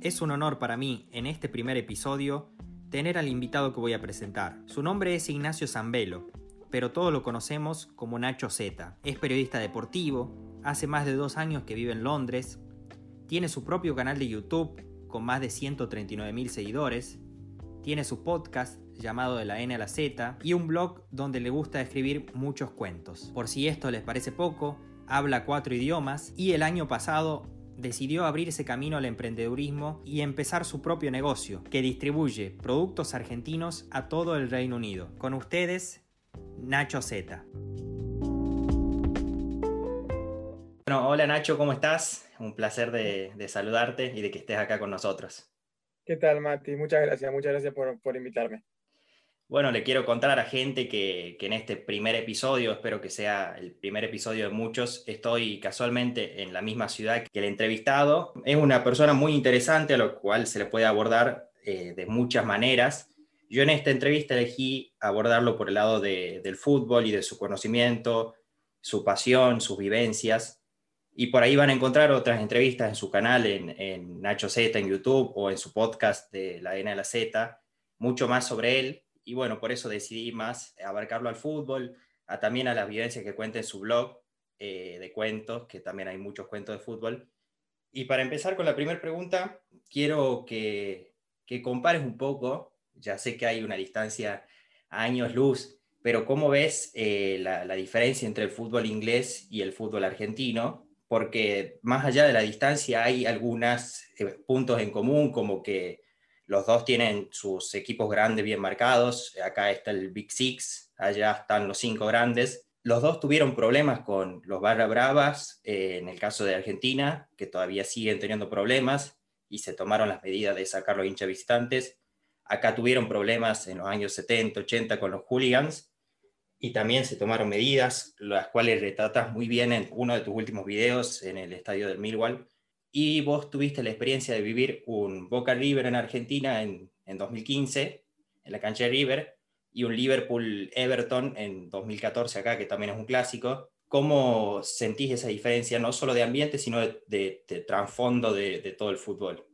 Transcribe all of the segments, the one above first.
Es un honor para mí, en este primer episodio, tener al invitado que voy a presentar. Su nombre es Ignacio Zambelo, pero todos lo conocemos como Nacho Z. Es periodista deportivo, hace más de dos años que vive en Londres, tiene su propio canal de YouTube con más de 139 mil seguidores, tiene su podcast llamado De la N a la Z y un blog donde le gusta escribir muchos cuentos. Por si esto les parece poco, habla cuatro idiomas y el año pasado decidió abrirse camino al emprendedurismo y empezar su propio negocio, que distribuye productos argentinos a todo el Reino Unido. Con ustedes, Nacho Z. Bueno, hola Nacho, ¿cómo estás? Un placer de, de, saludarte y de que estés acá con nosotros. ¿Qué tal, Mati? Muchas gracias, muchas gracias por, por invitarme. Bueno, le quiero contar a la gente que, que, en este primer episodio, espero que sea el primer episodio de muchos, estoy casualmente en la misma ciudad que el entrevistado. Es una persona muy interesante a lo cual se le puede abordar eh, de muchas maneras. Yo en esta entrevista elegí abordarlo por el lado de, del fútbol y de su conocimiento, su pasión, sus vivencias. Y por ahí van a encontrar otras entrevistas en su canal, en, en Nacho Z, en YouTube o en su podcast de La N a la Z, mucho más sobre él y bueno, por eso decidí más abarcarlo al fútbol, a, también a las vivencias que cuenta en su blog eh, de cuentos, que también hay muchos cuentos de fútbol. Y para empezar con la primera pregunta, quiero que, compares un poco, ya sé que hay una distancia años luz, pero ¿cómo ves eh, la, la, diferencia entre el fútbol inglés y el fútbol argentino? Porque más allá de la distancia hay algunos eh, puntos en común, como que los dos tienen sus equipos grandes bien marcados. Acá está el Big Six, allá están los cinco grandes. Los dos tuvieron problemas con los Barra Bravas, eh, en el caso de Argentina, que todavía siguen teniendo problemas y se tomaron las medidas de sacar los hinchas visitantes. Acá tuvieron problemas en los años 70, 80 con los hooligans y también se tomaron medidas, las cuales retratas muy bien en uno de tus últimos videos en el estadio del Millwall, y vos tuviste la experiencia de vivir un Boca River en Argentina en, en 2015, en la cancha de River, y un Liverpool Everton en 2014 acá, que también es un clásico. ¿Cómo sentís esa diferencia, no solo de ambiente, sino de, trasfondo de, todo el fútbol?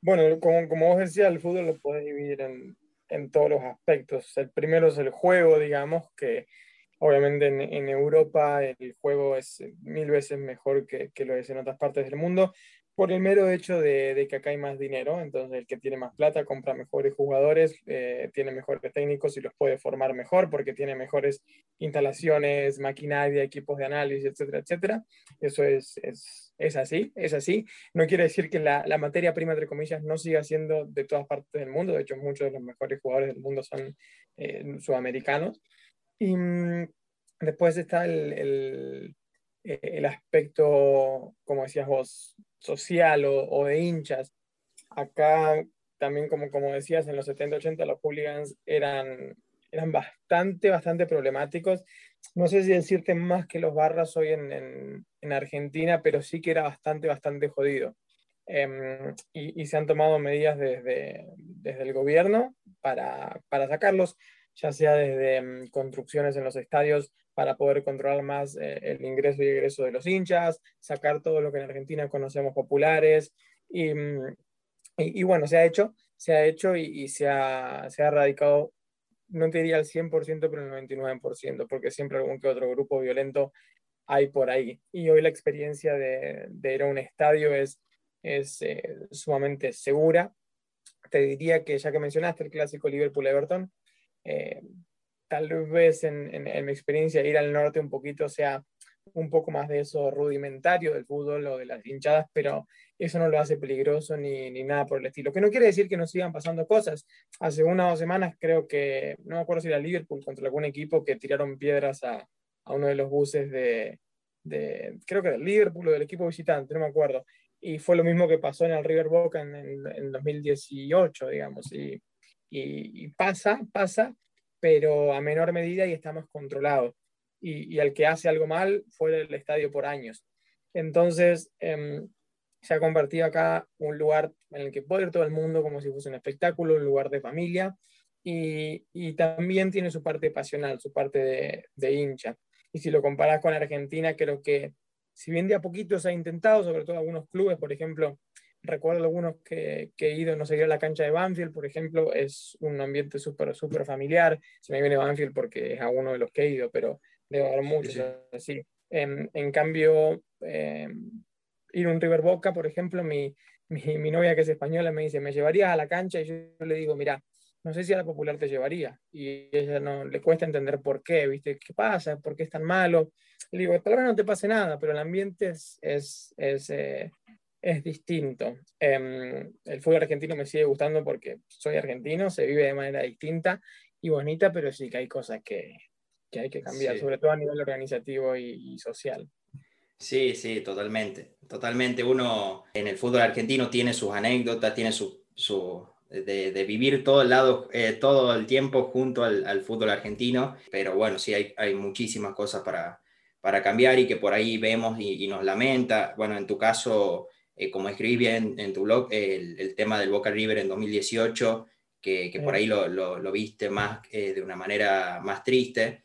Bueno, como, como vos decías, el fútbol lo puedes dividir en, en todos los aspectos. El primero es el juego, digamos, que Obviamente en, Europa el juego es mil veces mejor que, que, lo es en otras partes del mundo por el mero hecho de, de, que acá hay más dinero, entonces el que tiene más plata compra mejores jugadores, eh, tiene mejores técnicos y los puede formar mejor porque tiene mejores instalaciones, maquinaria, equipos de análisis, etcétera, etcétera. Eso es, es, es así, es así. No quiere decir que la, la, materia prima, entre comillas, no siga siendo de todas partes del mundo, de hecho muchos de los mejores jugadores del mundo son eh, sudamericanos. Y mm, después está el, el, eh, el, aspecto, como decías vos, social o, o, de hinchas. Acá también, como, como decías, en los 70, 80 los hooligans eran, eran bastante, bastante problemáticos. No sé si decirte más que los barras hoy en, en, en Argentina, pero sí que era bastante, bastante jodido. Eh, y, y, se han tomado medidas desde, desde el gobierno para, para sacarlos ya sea desde um, construcciones en los estadios para poder controlar más eh, el ingreso y egreso de los hinchas, sacar todo lo que en Argentina conocemos populares. Y, um, y, bueno, se ha hecho, se ha hecho y, se, ha, se ha erradicado, no te diría al 100%, pero el 99%, porque siempre algún que otro grupo violento hay por ahí. Y hoy la experiencia de, de ir a un estadio es, es eh, sumamente segura. Te diría que ya que mencionaste el clásico Liverpool-Everton, eh, tal vez en, mi experiencia ir al norte un poquito sea un poco más de eso rudimentario del fútbol o de las hinchadas, pero eso no lo hace peligroso ni, nada por el estilo. Que no quiere decir que no sigan pasando cosas. Hace unas dos semanas creo que, no me acuerdo si era Liverpool contra algún equipo que tiraron piedras a, uno de los buses de, de, creo que del Liverpool o del equipo visitante, no me acuerdo. Y fue lo mismo que pasó en el River Boca en, en, en 2018, digamos. Y y, pasa, pasa, pero a menor medida y está más controlado. Y, y el que hace algo mal fue el estadio por años. Entonces, eh, se ha convertido acá un lugar en el que puede ir todo el mundo como si fuese un espectáculo, un lugar de familia, y, también tiene su parte pasional, su parte de, de, hincha. Y si lo comparas con Argentina, creo que si bien de a poquito se ha intentado, sobre todo algunos clubes, por ejemplo, recuerdo algunos que, que, he ido, no sé, a la cancha de Banfield, por ejemplo, es un ambiente súper, súper familiar. Se me viene Banfield porque es a uno de los que he ido, pero debo haber muchos así. En, en cambio, em, ir a un River Boca, por ejemplo, mi, mi, mi, novia que es española me dice, ¿me llevarías a la cancha? Y yo le digo, mira, no sé si a la popular te llevaría. Y ella no le cuesta entender por qué, ¿viste? ¿Qué pasa? ¿Por qué es tan malo? Le digo, tal vez no te pase nada, pero el ambiente es, es, es, eh, es distinto. Eh, el fútbol argentino me sigue gustando porque soy argentino, se vive de manera distinta y bonita, pero sí que hay cosas que, que hay que cambiar, sobre todo a nivel organizativo y, y social. Sí, sí, totalmente. Totalmente. Uno en el fútbol argentino tiene sus anécdotas, tiene su, su de, vivir todo el lado, eh, todo el tiempo junto al, fútbol argentino, pero bueno, sí hay, hay muchísimas cosas para, para cambiar y que por ahí vemos y, nos lamenta. Bueno, en tu caso, eh, como escribís bien en tu blog, el, el, tema del Boca River en 2018, que, que por ahí lo, lo, viste más eh, de una manera más triste,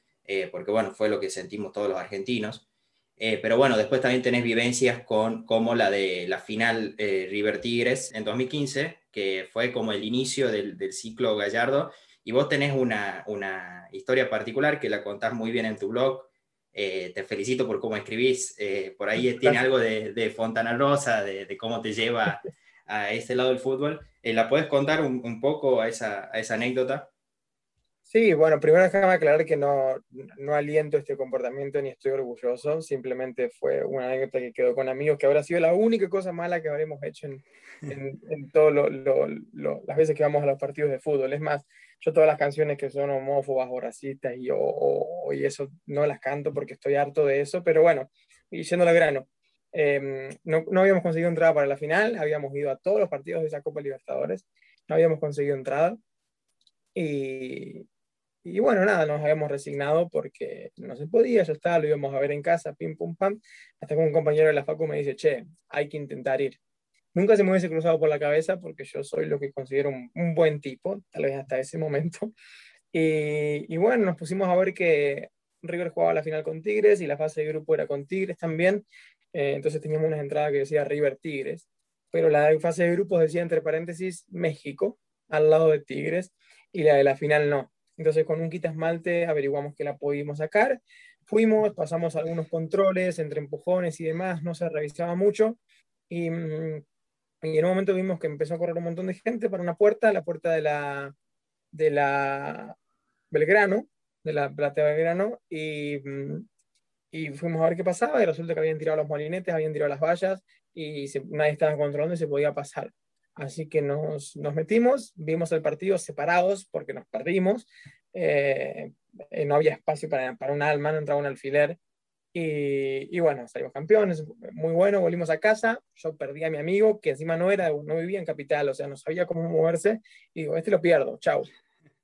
porque bueno, fue lo que sentimos todos los argentinos. pero bueno, después también tenés vivencias con, como la de la final River Tigres en 2015, que fue como el inicio del, del ciclo Gallardo, y vos tenés una, una, historia particular que la contás muy bien en tu blog. Eh, te felicito por cómo escribís. Eh, por ahí tiene algo de, de Fontana Rosa, de, de, cómo te lleva a ese lado del fútbol. Eh, ¿La puedes contar un, un poco a esa, a esa anécdota? Sí, bueno, primero déjame aclarar que no, no aliento este comportamiento ni estoy orgulloso, simplemente fue una anécdota que quedó con amigos, que habrá sido la única cosa mala que habremos hecho en, en, en todas las veces que vamos a los partidos de fútbol. Es más, yo todas las canciones que son homófobas o racistas y, o, y eso no las canto porque estoy harto de eso, pero bueno, y yendo al grano, eh, no, no habíamos conseguido entrada para la final, habíamos ido a todos los partidos de esa Copa Libertadores, no habíamos conseguido entrada. Y, y bueno, nada, nos habíamos resignado porque no se podía, ya está, lo íbamos a ver en casa, pim, pum, pam, hasta que un compañero de la facu me dice, che, hay que intentar ir. Nunca se me hubiese cruzado por la cabeza porque yo soy lo que considero un, un buen tipo, tal vez hasta ese momento. Y, y, bueno, nos pusimos a ver que River jugaba la final con Tigres y la fase de grupo era con Tigres también. Eh, entonces teníamos una entrada que decía River Tigres, pero la fase de grupos decía entre paréntesis México al lado de Tigres y la de la final no. Entonces con un quita esmalte averiguamos que la pudimos sacar. Fuimos, pasamos algunos controles entre empujones y demás, no se revisaba mucho. Y, mm, y, en un momento vimos que empezó a correr un montón de gente para una puerta, la puerta de la, de la Belgrano, de la platea Belgrano, y, mm, y fuimos a ver qué pasaba y resulta que habían tirado los molinetes, habían tirado las vallas y se, nadie estaba controlando y se podía pasar. Así que nos, nos metimos, vimos el partido separados porque nos perdimos. Eh, eh, no había espacio para, para un alma, no entraba un alfiler. Y, y, bueno, salimos campeones, muy bueno, volvimos a casa. Yo perdí a mi amigo, que encima no, era, no vivía en capital, o sea, no sabía cómo moverse. Y digo, este lo pierdo, chau.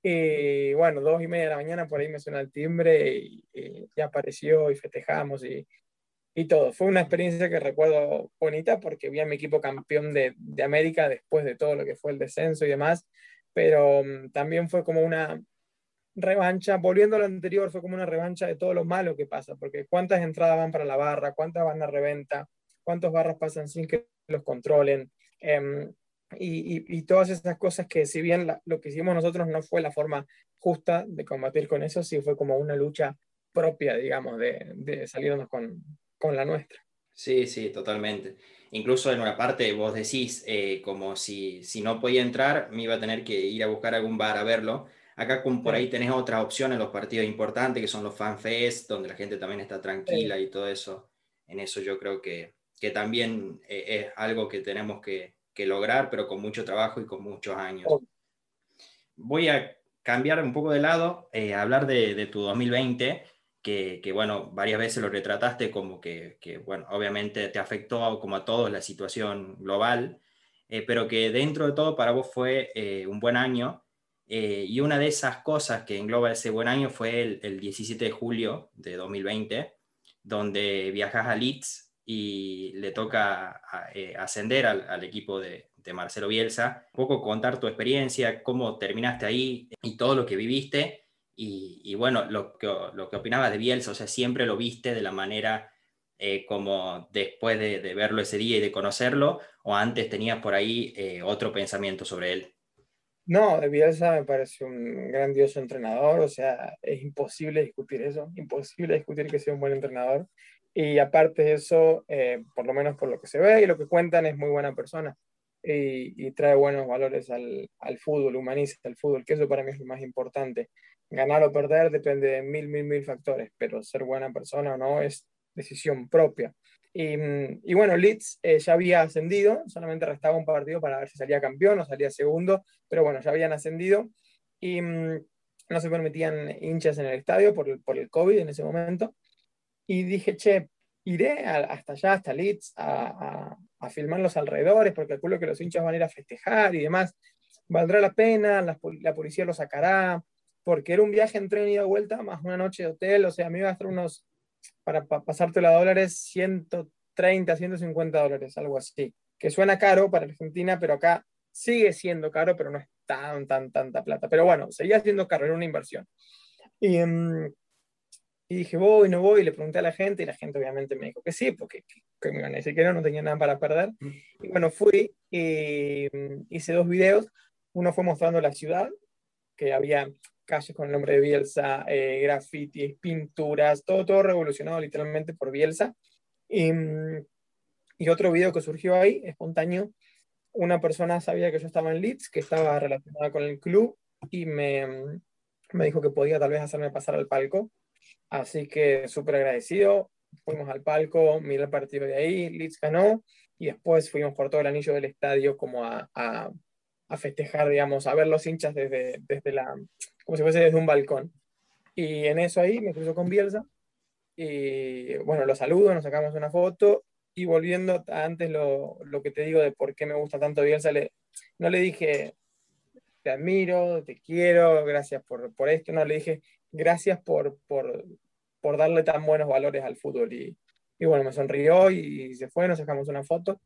Y bueno, dos y media de la mañana por ahí me suena el timbre y, y ya apareció y festejamos. Y, y todo. Fue una experiencia que recuerdo bonita porque vi a mi equipo campeón de, de América después de todo lo que fue el descenso y demás, pero um, también fue como una revancha, volviendo a lo anterior, fue como una revancha de todo lo malo que pasa, porque cuántas entradas van para la barra, cuántas van a reventa, cuántos barras pasan sin que los controlen. Eh, y, y, y, todas esas cosas que si bien lo que hicimos nosotros no fue la forma justa de combatir con eso, sí fue como una lucha propia, digamos, de, de salirnos con, con la nuestra. Sí, sí, totalmente. Incluso en una parte vos decís, eh, como si, si no podía entrar, me iba a tener que ir a buscar algún bar a verlo. Acá como por ahí tenés otras opciones, los partidos importantes, que son los fanfest, donde la gente también está tranquila sí. y todo eso. En eso yo creo que, que también eh, es algo que tenemos que, que, lograr, pero con mucho trabajo y con muchos años. Voy a cambiar un poco de lado, eh, hablar de, de tu 2020 que, que, bueno, varias veces lo retrataste como que, que, bueno, obviamente te afectó como a todos la situación global, eh, pero que dentro de todo para vos fue eh, un buen año. Eh, y una de esas cosas que engloba ese buen año fue el, el 17 de julio de 2020, donde viajas a Leeds y le toca eh, ascender al, equipo de, de, Marcelo Bielsa. Un poco contar tu experiencia, cómo terminaste ahí y todo lo que viviste y, bueno, lo que, lo opinabas de Bielsa, o sea, siempre lo viste de la manera eh, como después de, verlo ese día y de conocerlo, o antes tenías por ahí otro pensamiento sobre él? No, de Bielsa me parece un grandioso entrenador, o sea, es imposible discutir eso, imposible discutir que sea un buen entrenador. Y aparte de eso, eh, por lo menos por lo que se ve y lo que cuentan, es muy buena persona y, trae buenos valores al, al, fútbol, humaniza el fútbol, que eso para mí es lo más importante. Ganar o perder depende de mil, mil, mil factores, pero ser buena persona o no es decisión propia. Y, y bueno, Leeds eh, ya había ascendido, solamente restaba un partido para ver si salía campeón o salía segundo, pero bueno, ya habían ascendido y mm, no se permitían hinchas en el estadio por el, por el COVID en ese momento. Y dije, che, iré hasta allá, hasta Leeds, a, a, filmar los alrededores, porque calculo que los hinchas van a ir a festejar y demás. Valdrá la pena, la, la policía lo sacará, porque era un viaje en tren y de vuelta, más una noche de hotel, o sea, a mí iba a estar unos para pasarte la dólares 130, 150 dólares, algo así. Que suena caro para Argentina, pero acá sigue siendo caro, pero no es tan, tan, tanta plata. Pero bueno, seguía siendo caro, era una inversión. Y, mm, y dije, voy, no voy, y le pregunté a la gente, y la gente obviamente me dijo que sí, porque que, me iban a decir que no, no tenía nada para perder. Y bueno, fui y mm, hice dos videos. Uno fue mostrando la ciudad, que había calles con el nombre de Bielsa, eh, grafitis, pinturas, todo, todo revolucionado literalmente por Bielsa. Y, mm, y, otro video que surgió ahí, espontáneo, una persona sabía que yo estaba en Leeds, que estaba relacionada con el club, y me, mm, me dijo que podía tal vez hacerme pasar al palco. Así que súper agradecido. Fuimos al palco, miré el partido de ahí, Leeds ganó, y después fuimos por todo el anillo del estadio como a, a, a festejar, digamos, a ver los hinchas desde, desde la, como si fuese desde un balcón. Y en eso ahí me cruzo con Bielsa y bueno, lo saludo, nos sacamos una foto y volviendo a antes lo, lo, que te digo de por qué me gusta tanto Bielsa, le, no le dije te admiro, te quiero, gracias por, por esto, no, le dije gracias por, por, por darle tan buenos valores al fútbol. Y, y, bueno, me sonrió y se fue, nos sacamos una foto.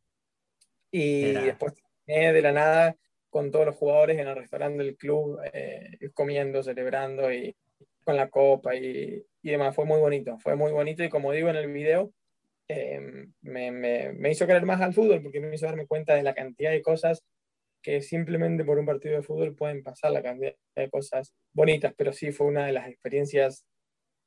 Y después de la nada con todos los jugadores en el restaurante del club, eh, comiendo, celebrando y con la copa y, y, demás. Fue muy bonito, fue muy bonito y como digo en el video, eh, me, me, me, hizo querer más al fútbol porque me hizo darme cuenta de la cantidad de cosas que simplemente por un partido de fútbol pueden pasar, la cantidad de cosas bonitas, pero sí fue una de las experiencias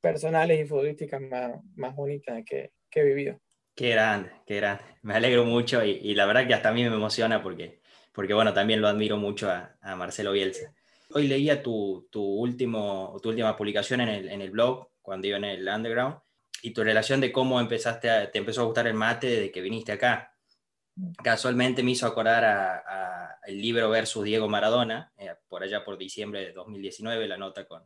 personales y futbolísticas más, más bonitas que, que he vivido. Qué grande, qué grande. Me alegro mucho y, y la verdad que hasta a mí me emociona porque porque bueno, también lo admiro mucho a, Marcelo Bielsa. Hoy leía tu, tu, último, tu última publicación en el, en el blog, cuando iba en el underground, y tu relación de cómo empezaste te empezó a gustar el mate desde que viniste acá. Casualmente me hizo acordar a, libro Versus Diego Maradona, eh, por allá por diciembre de 2019, la nota con,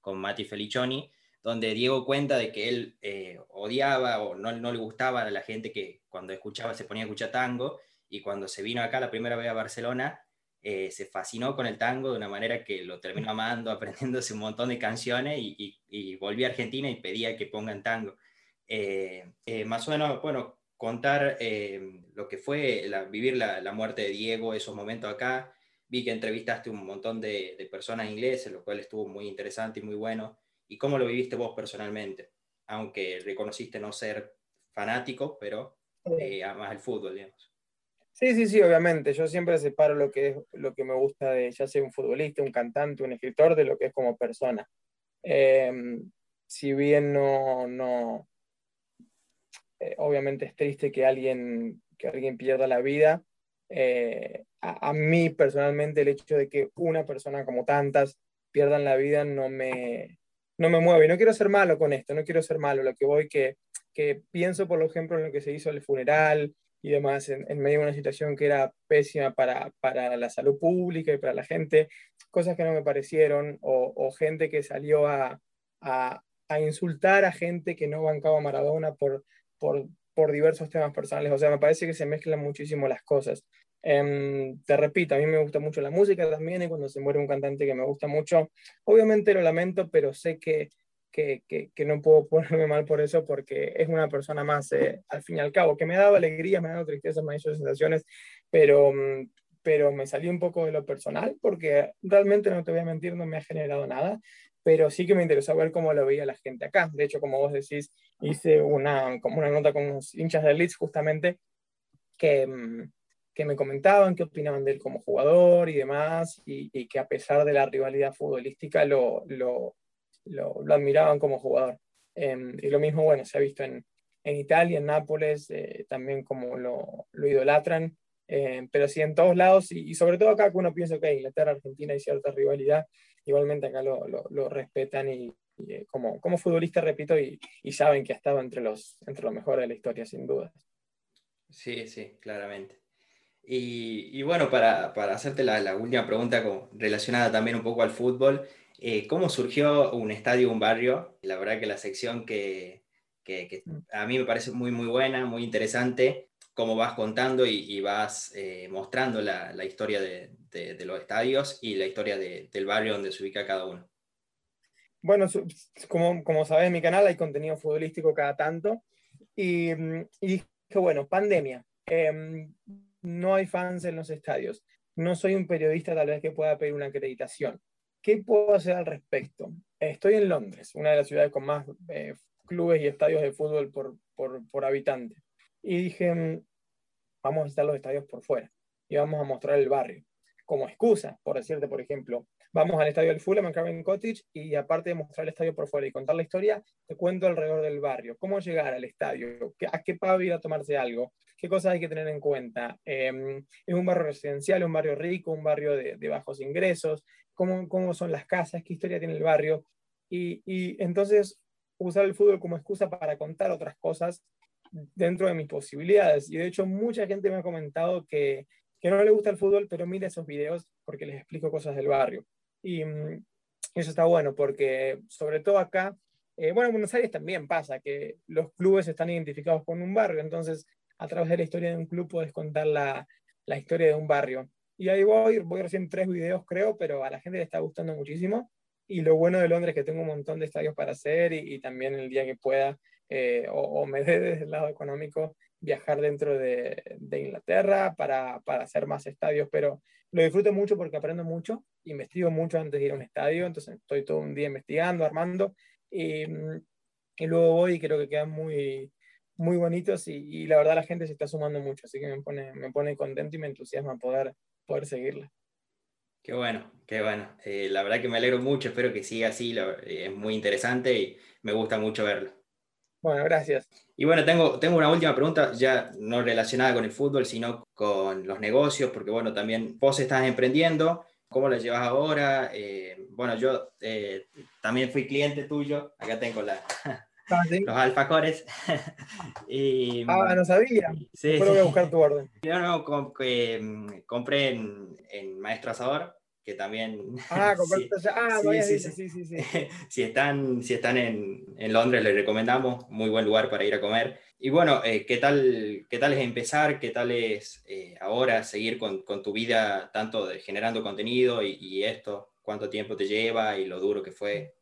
con Mati Felicioni, donde Diego cuenta de que él eh, odiaba o no, no, le gustaba a la gente que cuando escuchaba se ponía a escuchar tango y cuando se vino acá la primera vez a Barcelona, eh, se fascinó con el tango de una manera que lo terminó amando, aprendiéndose un montón de canciones y, y, volví a Argentina y pedía que pongan tango. Eh, eh, más o menos, bueno, contar lo que fue vivir la, la, muerte de Diego, esos momentos acá. Vi que entrevistaste un montón de, de personas ingleses, lo cual estuvo muy interesante y muy bueno. ¿Y cómo lo viviste vos personalmente? Aunque reconociste no ser fanático, pero amas el fútbol, digamos. Sí, sí, sí, obviamente. Yo siempre separo lo que es lo que me gusta de ya sea un futbolista, un cantante, un escritor, de lo que es como persona. Em, si bien no, no eh, obviamente es triste que alguien, que alguien pierda la vida, eh, a, mí personalmente el hecho de que una persona como tantas pierdan la vida no me, no me mueve. No quiero ser malo con esto, no quiero ser malo. Lo que voy que, que pienso, por ejemplo, en lo que se hizo el funeral, y demás, en, medio de una situación que era pésima para, para, la salud pública y para la gente, cosas que no me parecieron, o, gente que salió a, a, a, insultar a gente que no bancaba a Maradona por, por, por, diversos temas personales. O sea, me parece que se mezclan muchísimo las cosas. Eh, te repito, a mí me gusta mucho la música también y cuando se muere un cantante que me gusta mucho, obviamente lo lamento, pero sé que que, que, no puedo ponerme mal por eso porque es una persona más, eh, al fin y al cabo, que me ha dado alegría, me ha dado tristeza, me ha hecho sensaciones, pero, mm, pero me salió un poco de lo personal porque realmente, no te voy a mentir, no me ha generado nada. pero sí que me interesó ver cómo lo veía la gente acá. De hecho, como vos decís, hice una, como una nota con unos hinchas del Leeds justamente que, mm, que me comentaban qué opinaban de él como jugador y demás, y, que a pesar de la rivalidad futbolística lo, lo, lo, admiraban como jugador. Em, y lo mismo, bueno, se ha visto en, en Italia, en Nápoles, eh, también como lo, lo idolatran, em, pero sí en todos lados, y, sobre todo acá que uno piensa que Inglaterra, Argentina hay cierta rivalidad, igualmente acá lo, lo, respetan y, eh, como, como futbolista, repito, y, saben que ha estado entre los, entre los mejores de la historia, sin duda. Sí, sí, claramente. Y, bueno, para, hacerte la, última pregunta relacionada también un poco al fútbol, eh, ¿cómo surgió un estadio, un barrio? La verdad que la sección que, mm. a mí me parece muy, muy buena, muy interesante, cómo vas contando y, vas eh, mostrando la, historia de, los estadios y la historia del barrio donde se ubica cada uno. Bueno, como, como sabes, en mi canal hay contenido futbolístico cada tanto. Y, mm, y dije, bueno, pandemia. Em, no hay fans en los estadios. No soy un periodista tal vez que pueda pedir una acreditación. ¿Qué puedo hacer al respecto? Estoy en Londres, una de las ciudades con más eh, clubes y estadios de fútbol por, por, habitante. Y dije, mm, vamos a estar los estadios por fuera y vamos a mostrar el barrio. Como excusa, por decirte, por ejemplo, vamos al estadio del Fulham en Craven Cottage y aparte de mostrar el estadio por fuera y contar la historia, te cuento alrededor del barrio, cómo llegar al estadio, a qué pub ir a tomarse algo, qué cosas hay que tener en cuenta. Em, es un barrio residencial, un barrio rico, un barrio de, bajos ingresos, cómo, cómo, son las casas, qué historia tiene el barrio. Y, y entonces usar el fútbol como excusa para contar otras cosas dentro de mis posibilidades. Y de hecho mucha gente me ha comentado que, que no le gusta el fútbol, pero mira esos videos porque les explico cosas del barrio. Y mm, eso está bueno porque, sobre todo acá, eh, bueno, en Buenos Aires también pasa que los clubes están identificados con un barrio, entonces a través de la historia de un club puedes contar la, la historia de un barrio. Y ahí voy, voy recién tres videos creo, pero a la gente le está gustando muchísimo. Y lo bueno de Londres es que tengo un montón de estadios para hacer y, también el día que pueda, eh, o, o, me dé desde el lado económico, viajar dentro de, de Inglaterra para, para, hacer más estadios, pero lo disfruto mucho porque aprendo mucho, investigo mucho antes de ir a un estadio, entonces estoy todo un día investigando, armando, y, y luego voy y creo que quedan muy, muy bonitos y, y, la verdad la gente se está sumando mucho, así que me pone, me pone contento y me entusiasma poder, poder seguirla. Qué bueno, qué bueno. Eh, la verdad que me alegro mucho, espero que siga así, es muy interesante y me gusta mucho verlo. Bueno, gracias. Y bueno, tengo, tengo una última pregunta, ya no relacionada con el fútbol, sino con los negocios, porque bueno, también vos estás emprendiendo, ¿cómo lo llevas ahora? Eh, bueno, yo eh, también fui cliente tuyo, acá tengo la, ah, los alfacores. y, ah, no sabía. Sí, voy a buscar tu orden. Yo no, mm, compré en, en Maestro Asador que también... Ah, ah sí, sí, sí, sí, si están, si están en, en, Londres, les recomendamos, muy buen lugar para ir a comer. Y bueno, eh, ¿qué, tal, ¿qué tal es empezar? ¿Qué tal es eh, ahora seguir con, con, tu vida, tanto de, generando contenido y, y, esto? ¿Cuánto tiempo te lleva y lo duro que fue?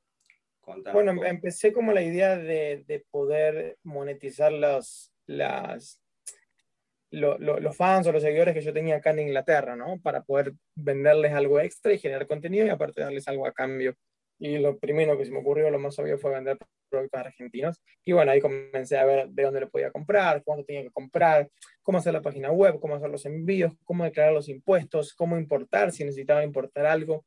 bueno, empecé como la idea de, de poder monetizar las, las, los fans o los seguidores que yo tenía acá en Inglaterra, ¿no? Para poder venderles algo extra y generar contenido y aparte darles algo a cambio. Y lo primero que se me ocurrió, lo más obvio, fue vender productos argentinos. Y bueno, ahí comencé a ver de dónde lo podía comprar, cuánto tenía que comprar, cómo hacer la página web, cómo hacer los envíos, cómo declarar los impuestos, cómo importar, si necesitaba importar algo.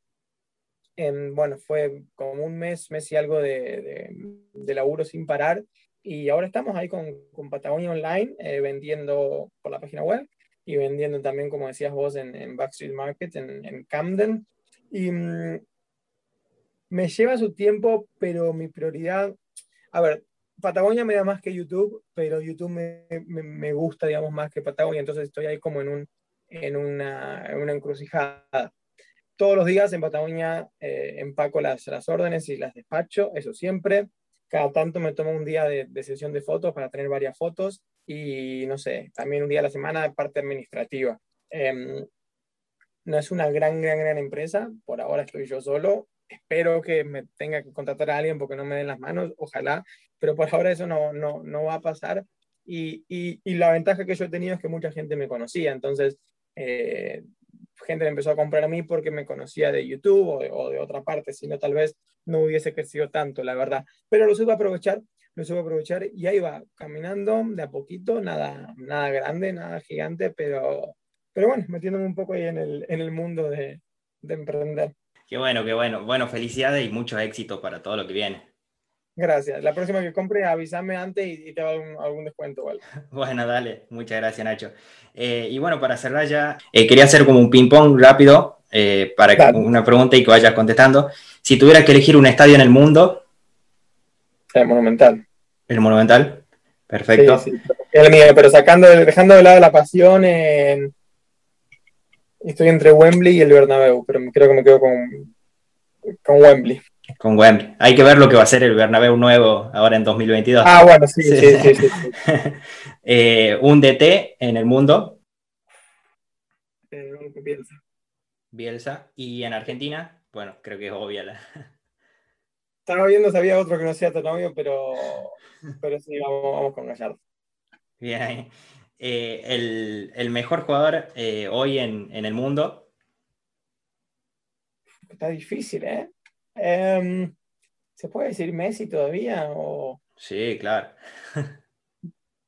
En, bueno, fue como un mes, mes y algo de, de, de laburo sin parar y ahora estamos ahí con, con Patagonia Online eh, vendiendo por la página web y vendiendo también, como decías vos, en, en Backstreet Market, en, en Camden. Y mm, me lleva su tiempo, pero mi prioridad, a ver, Patagonia me da más que YouTube, pero YouTube me, me, me gusta, digamos, más que Patagonia, entonces estoy ahí como en, un, en, una, en una encrucijada. Todos los días en Patagonia eh, empaco las, las órdenes y las despacho, eso siempre cada tanto me tomo un día de, sesión de fotos para tener varias fotos y no sé, también un día a la semana de parte administrativa. Em, no es una gran, gran, gran empresa, por ahora estoy yo solo, espero que me tenga que contratar a alguien porque no me den las manos, ojalá, pero por ahora eso no, no, no va a pasar. Y, y, y, la ventaja que yo he tenido es que mucha gente me conocía, entonces eh, gente me empezó a comprar a mí porque me conocía de YouTube o de, otra parte, si no tal vez no hubiese crecido tanto, la verdad. Pero lo supe aprovechar, lo supe aprovechar y ahí va, caminando de a poquito, nada, nada grande, nada gigante, pero, pero bueno, metiéndome un poco ahí en el, en el mundo de, de emprender. Qué bueno, qué bueno. Bueno, felicidades y mucho éxito para todo lo que viene. Gracias. La próxima que compre, avísame antes y, te hago algún, descuento. ¿vale? Bueno, dale. Muchas gracias, Nacho. Eh, y bueno, para cerrar ya, eh, quería hacer como un ping-pong rápido eh, para una pregunta y que vayas contestando. Si tuvieras que elegir un estadio en el mundo. El Monumental. El Monumental. Perfecto. Sí, El mío, pero sacando, dejando de lado la pasión, estoy entre Wembley y el Bernabéu, pero creo que me quedo con, con Wembley. Con Wembley. Hay que ver lo que va a ser el Bernabéu nuevo ahora en 2022. Ah, bueno, sí, sí, sí. sí, eh, un DT en el mundo. Eh, Bielsa. Bielsa. Y en Argentina, bueno, creo que es obvia la... Estaba viendo si había otro que no sea tan obvio, pero, pero sí, vamos, con Gallardo. Bien. Eh, el, el, mejor jugador eh, hoy en, en el mundo. Está difícil, ¿eh? Em, ¿Se puede decir Messi todavía? O... Sí, claro.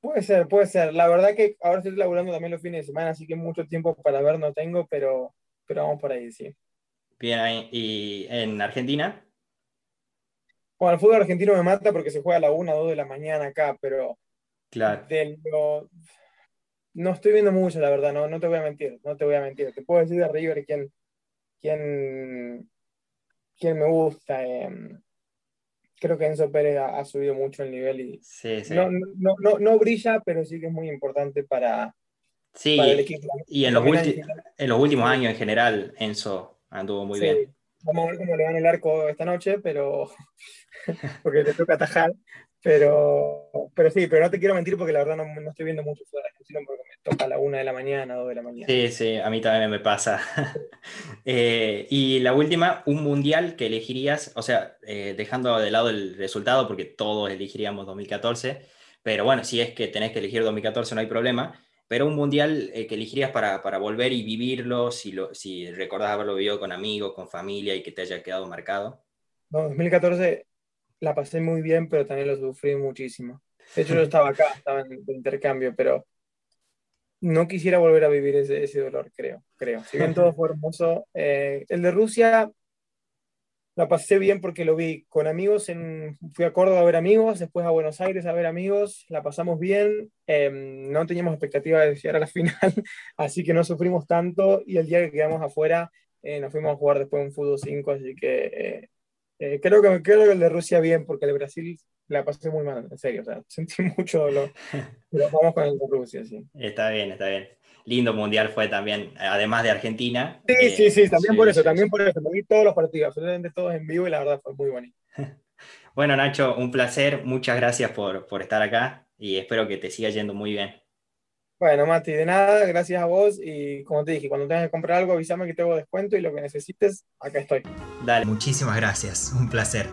puede ser, puede ser. La verdad que ahora estoy laburando también los fines de semana, así que mucho tiempo para ver no tengo, pero, pero vamos por ahí, sí. Bien, ¿y en Argentina? Bueno, el fútbol argentino me mata porque se juega a la 1 o 2 de la mañana acá, pero claro. no estoy viendo mucho, la verdad, no, no te voy a mentir, no te voy a mentir. Te puedo decir de River quién, quién quien me gusta. Em, creo que Enzo Pérez ha, subido mucho el nivel y No, no, no, no, brilla, pero sí que es muy importante para, sí, el equipo. Y en los, en los últimos años en general, Enzo anduvo muy bien. Vamos a ver cómo le van el arco esta noche, pero porque le toca atajar. Pero, pero sí, pero no te quiero mentir porque la verdad no, no estoy viendo mucho fútbol argentino porque me toca a la una de la mañana, dos de la mañana. Sí, sí, a mí también me pasa. Eh, y la última, un mundial que elegirías, o sea, eh, dejando de lado el resultado porque todos elegiríamos 2014, pero bueno, si es que tenés que elegir 2014 no hay problema, pero un mundial eh, que elegirías para, para, volver y vivirlo, si, lo, si recordás haberlo vivido con amigos, con familia y que te haya quedado marcado. No, 2014 la pasé muy bien, pero también lo sufrí muchísimo. De hecho, yo estaba acá, estaba en intercambio, pero no quisiera volver a vivir ese, ese dolor, creo, creo. Si bien todo fue hermoso, eh, el de Rusia la pasé bien porque lo vi con amigos, en, fui a Córdoba a ver amigos, después a Buenos Aires a ver amigos, la pasamos bien, em, no teníamos expectativa de llegar a la final, así que no sufrimos tanto y el día que quedamos afuera eh, nos fuimos a jugar después un fútbol 5, así que eh, creo, que, creo que el de Rusia bien, porque el de Brasil la pasé muy mal, en serio. O sea, sentí mucho dolor. Pero vamos con el de Rusia, sí. Está bien, está bien. Lindo mundial fue también, además de Argentina. Sí, sí, eh, sí, también por eso, también por eso. Me vi todos los partidos, absolutamente todos en vivo y la verdad fue muy bonito. Bueno, Nacho, un placer. Muchas gracias por, por estar acá y espero que te siga yendo muy bien. Bueno, Mati, de nada, gracias a vos y como te dije, cuando tengas que comprar algo, avísame que tengo descuento y lo que necesites, acá estoy. Dale, muchísimas gracias, un placer.